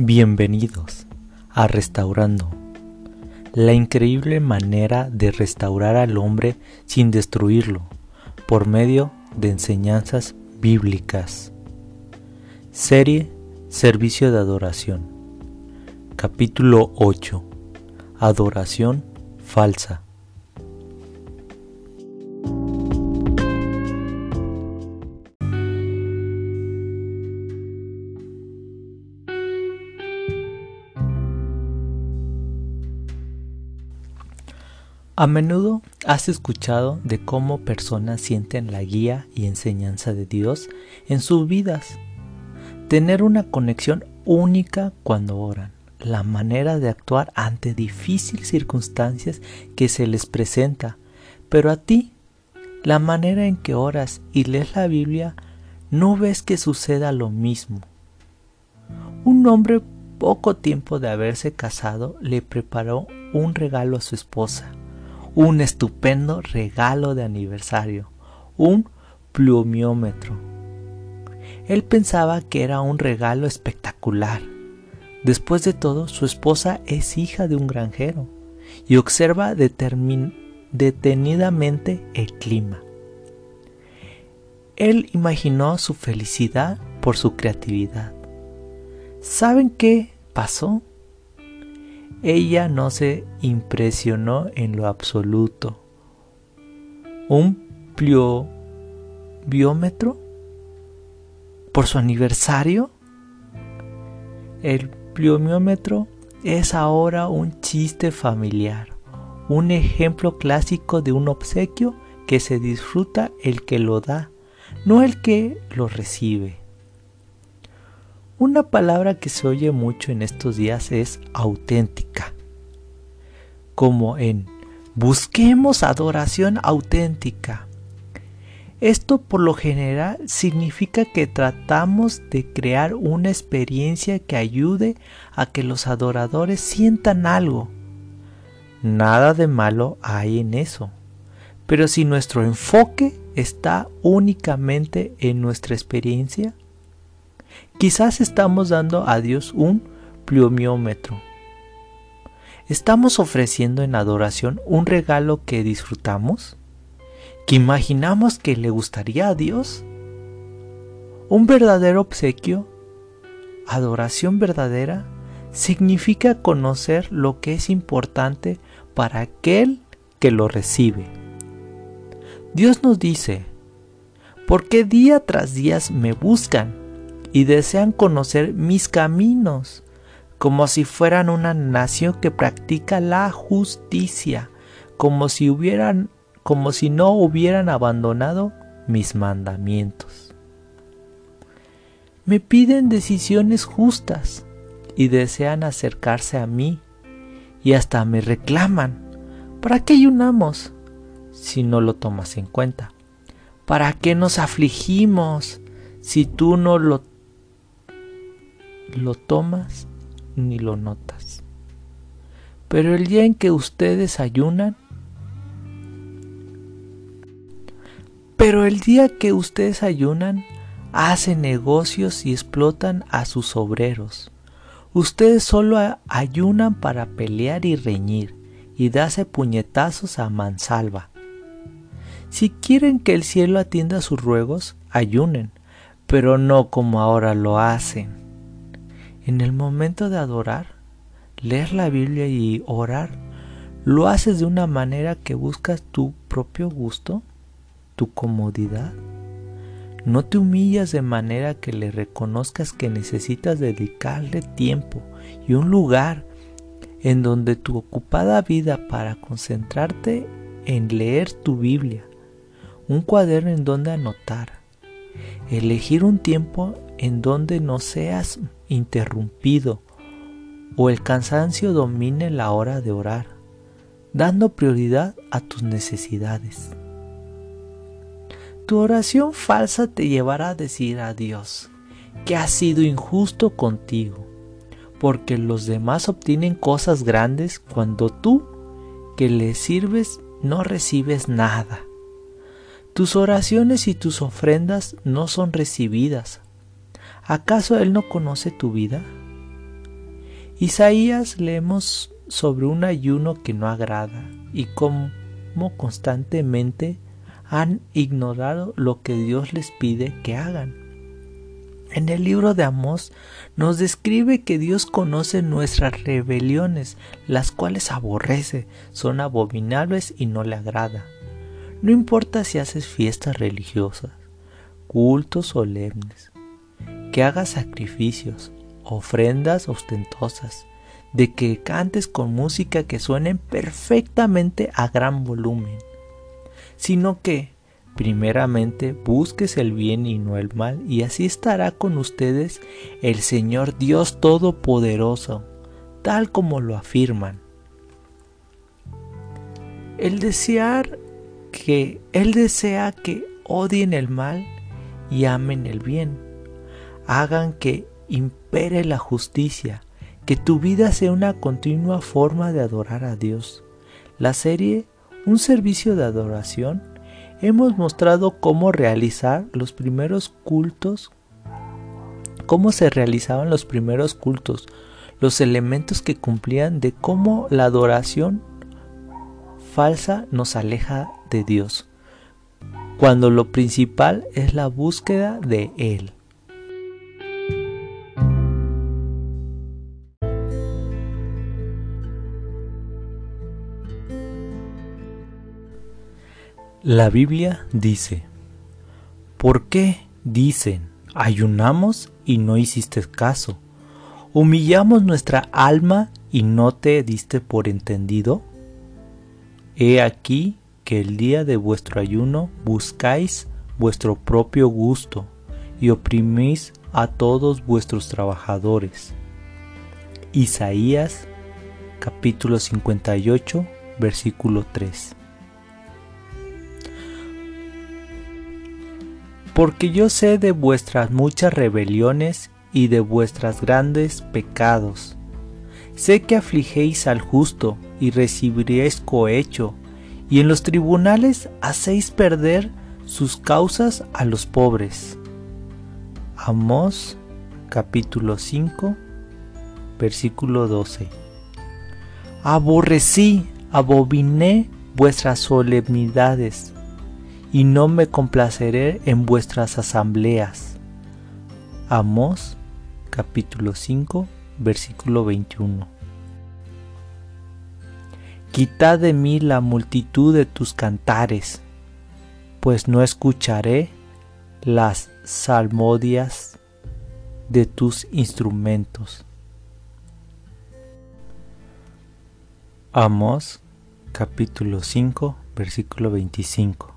Bienvenidos a Restaurando, la increíble manera de restaurar al hombre sin destruirlo por medio de enseñanzas bíblicas. Serie Servicio de Adoración. Capítulo 8. Adoración falsa. A menudo has escuchado de cómo personas sienten la guía y enseñanza de Dios en sus vidas. Tener una conexión única cuando oran, la manera de actuar ante difíciles circunstancias que se les presenta, pero a ti, la manera en que oras y lees la Biblia, no ves que suceda lo mismo. Un hombre poco tiempo de haberse casado le preparó un regalo a su esposa un estupendo regalo de aniversario, un plumiómetro. Él pensaba que era un regalo espectacular. Después de todo, su esposa es hija de un granjero y observa detenidamente el clima. Él imaginó su felicidad por su creatividad. ¿Saben qué pasó? Ella no se impresionó en lo absoluto. ¿Un pliobiómetro? ¿Por su aniversario? El pliomiómetro es ahora un chiste familiar, un ejemplo clásico de un obsequio que se disfruta el que lo da, no el que lo recibe. Una palabra que se oye mucho en estos días es auténtica, como en busquemos adoración auténtica. Esto por lo general significa que tratamos de crear una experiencia que ayude a que los adoradores sientan algo. Nada de malo hay en eso. Pero si nuestro enfoque está únicamente en nuestra experiencia, Quizás estamos dando a Dios un plumiómetro. ¿Estamos ofreciendo en adoración un regalo que disfrutamos? ¿Que imaginamos que le gustaría a Dios? Un verdadero obsequio, adoración verdadera, significa conocer lo que es importante para aquel que lo recibe. Dios nos dice, ¿por qué día tras día me buscan? Y desean conocer mis caminos, como si fueran una nación que practica la justicia, como si hubieran como si no hubieran abandonado mis mandamientos. Me piden decisiones justas y desean acercarse a mí y hasta me reclaman. ¿Para qué ayunamos si no lo tomas en cuenta? ¿Para qué nos afligimos si tú no lo lo tomas ni lo notas. Pero el día en que ustedes ayunan, pero el día que ustedes ayunan, hacen negocios y explotan a sus obreros. Ustedes solo ayunan para pelear y reñir y darse puñetazos a mansalva. Si quieren que el cielo atienda sus ruegos, ayunen, pero no como ahora lo hacen en el momento de adorar, leer la Biblia y orar, ¿lo haces de una manera que buscas tu propio gusto, tu comodidad? No te humillas de manera que le reconozcas que necesitas dedicarle tiempo y un lugar en donde tu ocupada vida para concentrarte en leer tu Biblia, un cuaderno en donde anotar, elegir un tiempo en donde no seas interrumpido o el cansancio domine la hora de orar, dando prioridad a tus necesidades. Tu oración falsa te llevará a decir a Dios que ha sido injusto contigo, porque los demás obtienen cosas grandes cuando tú, que les sirves, no recibes nada. Tus oraciones y tus ofrendas no son recibidas, ¿Acaso Él no conoce tu vida? Isaías leemos sobre un ayuno que no agrada y cómo constantemente han ignorado lo que Dios les pide que hagan. En el libro de Amós nos describe que Dios conoce nuestras rebeliones, las cuales aborrece, son abominables y no le agrada. No importa si haces fiestas religiosas, cultos solemnes, que hagas sacrificios, ofrendas ostentosas, de que cantes con música que suenen perfectamente a gran volumen, sino que primeramente busques el bien y no el mal, y así estará con ustedes el Señor Dios Todopoderoso, tal como lo afirman. El desear que Él desea que odien el mal y amen el bien, hagan que impere la justicia, que tu vida sea una continua forma de adorar a Dios. La serie Un servicio de adoración hemos mostrado cómo realizar los primeros cultos, cómo se realizaban los primeros cultos, los elementos que cumplían de cómo la adoración falsa nos aleja de Dios, cuando lo principal es la búsqueda de Él. La Biblia dice, ¿por qué dicen, ayunamos y no hiciste caso? ¿Humillamos nuestra alma y no te diste por entendido? He aquí que el día de vuestro ayuno buscáis vuestro propio gusto y oprimís a todos vuestros trabajadores. Isaías capítulo 58 versículo 3 porque yo sé de vuestras muchas rebeliones y de vuestras grandes pecados. Sé que afligéis al justo y recibiréis cohecho, y en los tribunales hacéis perder sus causas a los pobres. Amós capítulo 5 versículo 12. Aborrecí, abominé vuestras solemnidades y no me complaceré en vuestras asambleas. Amós capítulo 5 versículo 21. Quitad de mí la multitud de tus cantares, pues no escucharé las salmodias de tus instrumentos. Amós capítulo 5 versículo 25